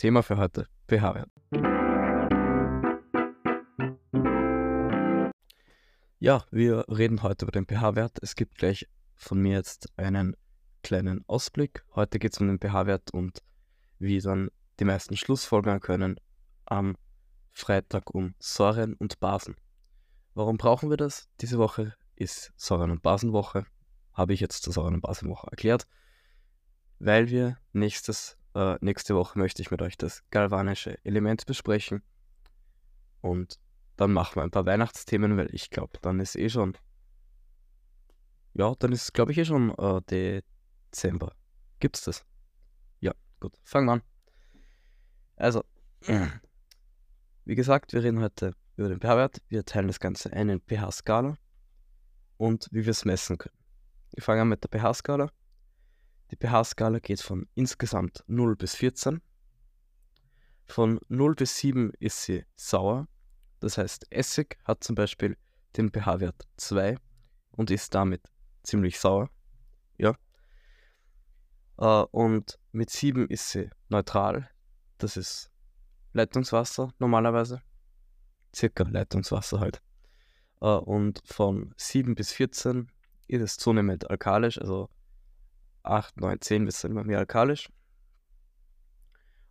Thema für heute, pH-Wert. Ja, wir reden heute über den pH-Wert. Es gibt gleich von mir jetzt einen kleinen Ausblick. Heute geht es um den pH-Wert und wie dann die meisten Schlussfolgern können am Freitag um Säuren und Basen. Warum brauchen wir das? Diese Woche ist Säuren- und Basenwoche. Habe ich jetzt zur Säuren- und Basenwoche erklärt. Weil wir nächstes, äh, nächste Woche möchte ich mit euch das galvanische Element besprechen. Und dann machen wir ein paar Weihnachtsthemen, weil ich glaube, dann ist eh schon. Ja, dann ist, glaube ich, eh schon äh, Dezember. Gibt's das? Ja, gut. Fangen wir an. Also, wie gesagt, wir reden heute über den pH-Wert. Wir teilen das Ganze ein in pH-Skala und wie wir es messen können. Wir fangen an mit der pH-Skala. Die pH-Skala geht von insgesamt 0 bis 14. Von 0 bis 7 ist sie sauer. Das heißt, Essig hat zum Beispiel den pH-Wert 2 und ist damit ziemlich sauer. Ja. Äh, und mit 7 ist sie neutral. Das ist Leitungswasser normalerweise. Circa Leitungswasser halt. Äh, und von 7 bis 14 ist es zunehmend alkalisch, also 8, 9, 10 wird es immer mehr alkalisch.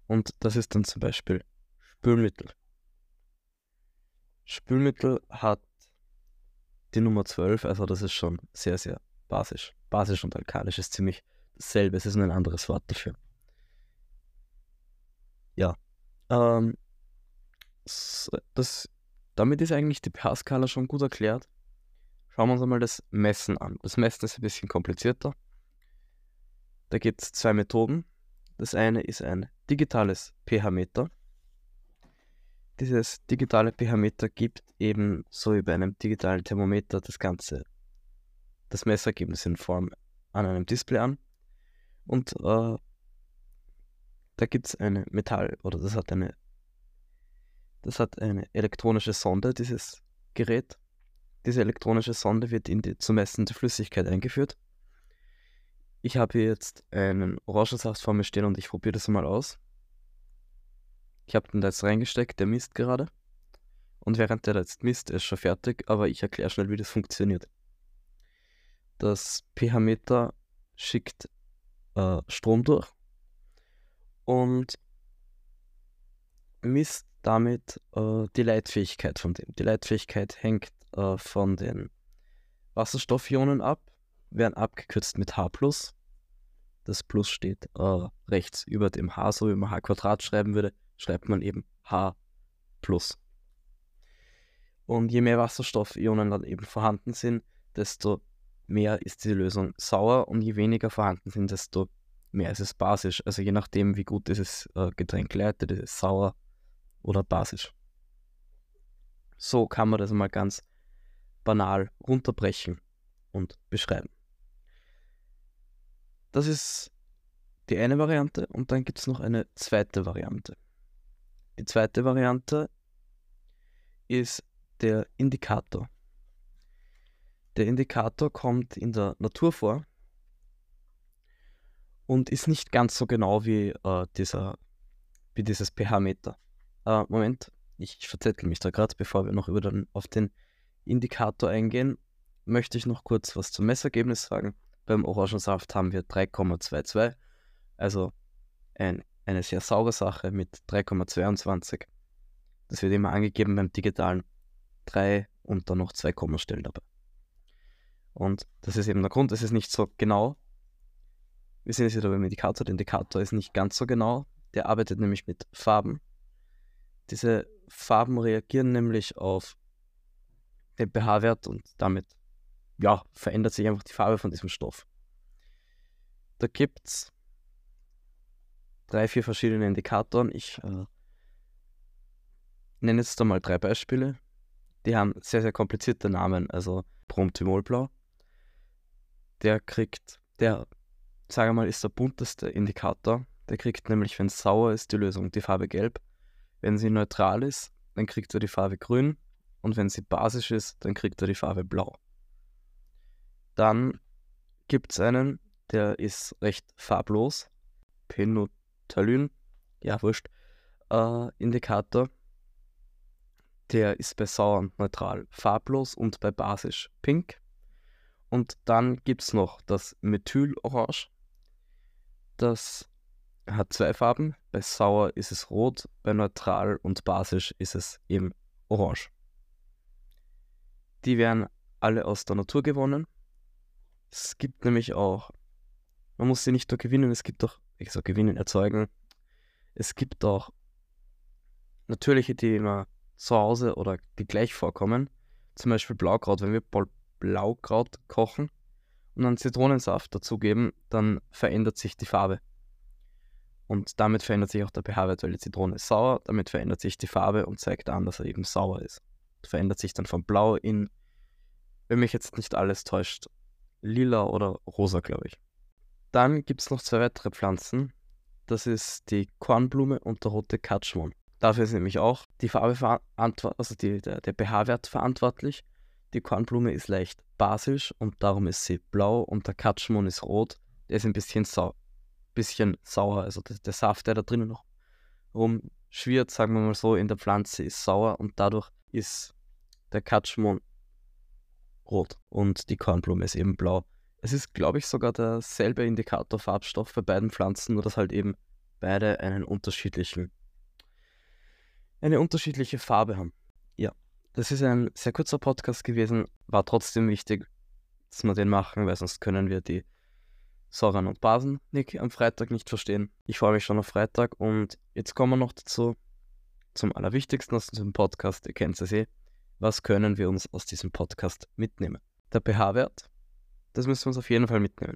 Und das ist dann zum Beispiel Spülmittel. Spülmittel hat die Nummer 12, also das ist schon sehr, sehr basisch. Basisch und alkalisch ist ziemlich dasselbe, es ist nur ein anderes Wort dafür. Ja. Ähm, das, damit ist eigentlich die pH-Skala schon gut erklärt. Schauen wir uns einmal das Messen an. Das Messen ist ein bisschen komplizierter. Da gibt es zwei Methoden. Das eine ist ein digitales pH-Meter. Dieses digitale pH-Meter gibt eben so wie bei einem digitalen Thermometer das Ganze, das Messergebnis in Form an einem Display an. Und äh, da gibt es eine Metall, oder das hat eine, das hat eine elektronische Sonde, dieses Gerät. Diese elektronische Sonde wird in die zu messende Flüssigkeit eingeführt. Ich habe hier jetzt einen Orangensaft vor mir stehen und ich probiere das mal aus. Ich habe den da jetzt reingesteckt, der misst gerade. Und während der da jetzt misst, ist schon fertig, aber ich erkläre schnell, wie das funktioniert. Das pH-Meter schickt äh, Strom durch und misst damit äh, die Leitfähigkeit von dem. Die Leitfähigkeit hängt äh, von den Wasserstoffionen ab, werden abgekürzt mit H+. Das Plus steht äh, rechts über dem H, so wie man H Quadrat schreiben würde schreibt man eben H+. Und je mehr Wasserstoffionen dann eben vorhanden sind, desto mehr ist die Lösung sauer und je weniger vorhanden sind, desto mehr ist es basisch. Also je nachdem, wie gut dieses äh, Getränk leitet, ist es sauer oder basisch. So kann man das mal ganz banal runterbrechen und beschreiben. Das ist die eine Variante und dann gibt es noch eine zweite Variante. Die zweite Variante ist der Indikator. Der Indikator kommt in der Natur vor und ist nicht ganz so genau wie, äh, dieser, wie dieses pH-Meter. Äh, Moment, ich verzettel mich da gerade, bevor wir noch über den, auf den Indikator eingehen, möchte ich noch kurz was zum Messergebnis sagen. Beim Orangensaft haben wir 3,22, also ein eine sehr saure Sache mit 3,22. Das wird immer angegeben beim digitalen 3 und dann noch zwei Kommastellen dabei. Und das ist eben der Grund, es ist nicht so genau. Wir sehen es wieder beim Indikator. Der Indikator ist nicht ganz so genau. Der arbeitet nämlich mit Farben. Diese Farben reagieren nämlich auf den pH-Wert und damit ja, verändert sich einfach die Farbe von diesem Stoff. Da gibt es drei, vier verschiedene Indikatoren. Ich äh, nenne jetzt da mal drei Beispiele. Die haben sehr, sehr komplizierte Namen. Also Bromthymolblau. Der kriegt, der, sage mal, ist der bunteste Indikator. Der kriegt nämlich, wenn es sauer ist, die Lösung die Farbe gelb. Wenn sie neutral ist, dann kriegt er die Farbe grün. Und wenn sie basisch ist, dann kriegt er die Farbe blau. Dann gibt es einen, der ist recht farblos. Penot Talyn. ja, wurscht, äh, Indikator. Der ist bei sauer neutral farblos und bei basisch pink. Und dann gibt es noch das Methylorange. Das hat zwei Farben. Bei sauer ist es rot, bei neutral und basisch ist es eben orange. Die werden alle aus der Natur gewonnen. Es gibt nämlich auch, man muss sie nicht nur gewinnen, es gibt auch, ich sag gewinnen, erzeugen. Es gibt auch natürliche, die immer zu Hause oder die gleich vorkommen. Zum Beispiel Blaukraut. Wenn wir Blaukraut kochen und dann Zitronensaft dazugeben, dann verändert sich die Farbe. Und damit verändert sich auch der pH-Wert, weil die Zitrone ist sauer. Damit verändert sich die Farbe und zeigt an, dass er eben sauer ist. Verändert sich dann von blau in, wenn mich jetzt nicht alles täuscht, lila oder rosa, glaube ich. Dann gibt es noch zwei weitere Pflanzen. Das ist die Kornblume und der rote Katschmon. Dafür ist nämlich auch die Farbe verantwortlich, also die, der, der pH-Wert verantwortlich. Die Kornblume ist leicht basisch und darum ist sie blau und der Katschmon ist rot. Der ist ein bisschen, sau bisschen sauer. Also der, der Saft, der da drinnen noch rumschwirrt, sagen wir mal so, in der Pflanze ist sauer und dadurch ist der Katschmon rot und die Kornblume ist eben blau. Es ist, glaube ich, sogar derselbe Indikator Farbstoff bei beiden Pflanzen, nur dass halt eben beide einen unterschiedlichen, eine unterschiedliche Farbe haben. Ja, das ist ein sehr kurzer Podcast gewesen, war trotzdem wichtig, dass wir den machen, weil sonst können wir die Säuren und Basen Nick, am Freitag nicht verstehen. Ich freue mich schon auf Freitag und jetzt kommen wir noch dazu, zum Allerwichtigsten aus diesem Podcast, ihr kennt es eh. Was können wir uns aus diesem Podcast mitnehmen? Der pH-Wert, das müssen wir uns auf jeden Fall mitnehmen.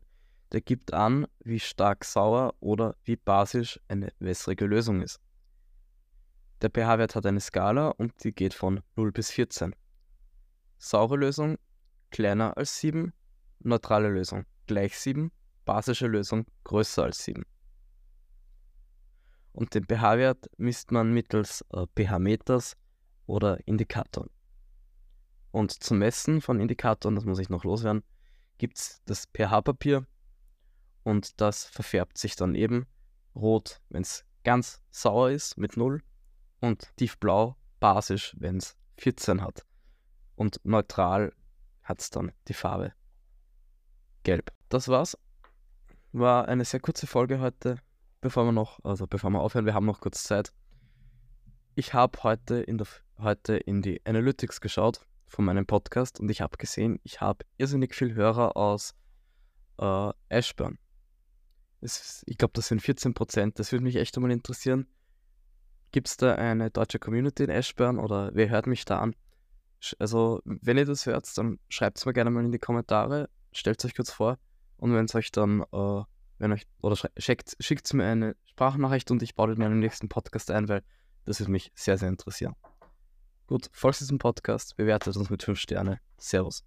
Der gibt an, wie stark sauer oder wie basisch eine wässrige Lösung ist. Der pH-Wert hat eine Skala und die geht von 0 bis 14. Saure Lösung kleiner als 7, neutrale Lösung gleich 7, basische Lösung größer als 7. Und den pH-Wert misst man mittels äh, pH-Meters oder Indikatoren. Und zum Messen von Indikatoren, das muss ich noch loswerden, gibt es das pH-Papier und das verfärbt sich dann eben rot, wenn es ganz sauer ist mit 0 und tiefblau, basisch, wenn es 14 hat. Und neutral hat es dann die Farbe gelb. Das war's war eine sehr kurze Folge heute, bevor wir noch, also bevor wir aufhören, wir haben noch kurz Zeit. Ich habe heute in der heute in die Analytics geschaut von meinem Podcast und ich habe gesehen, ich habe irrsinnig viel Hörer aus äh, Ashburn. Es, ich glaube, das sind 14 Prozent. Das würde mich echt einmal interessieren. Gibt es da eine deutsche Community in Ashburn oder wer hört mich da an? Also, wenn ihr das hört, dann schreibt es mir gerne mal in die Kommentare. Stellt es euch kurz vor. Und wenn es euch dann, äh, wenn euch, oder schickt, schickt mir eine Sprachnachricht und ich baue den in meinem nächsten Podcast ein, weil das würde mich sehr, sehr interessieren. Gut, folgt diesem Podcast, bewertet uns mit 5 Sterne. Servus.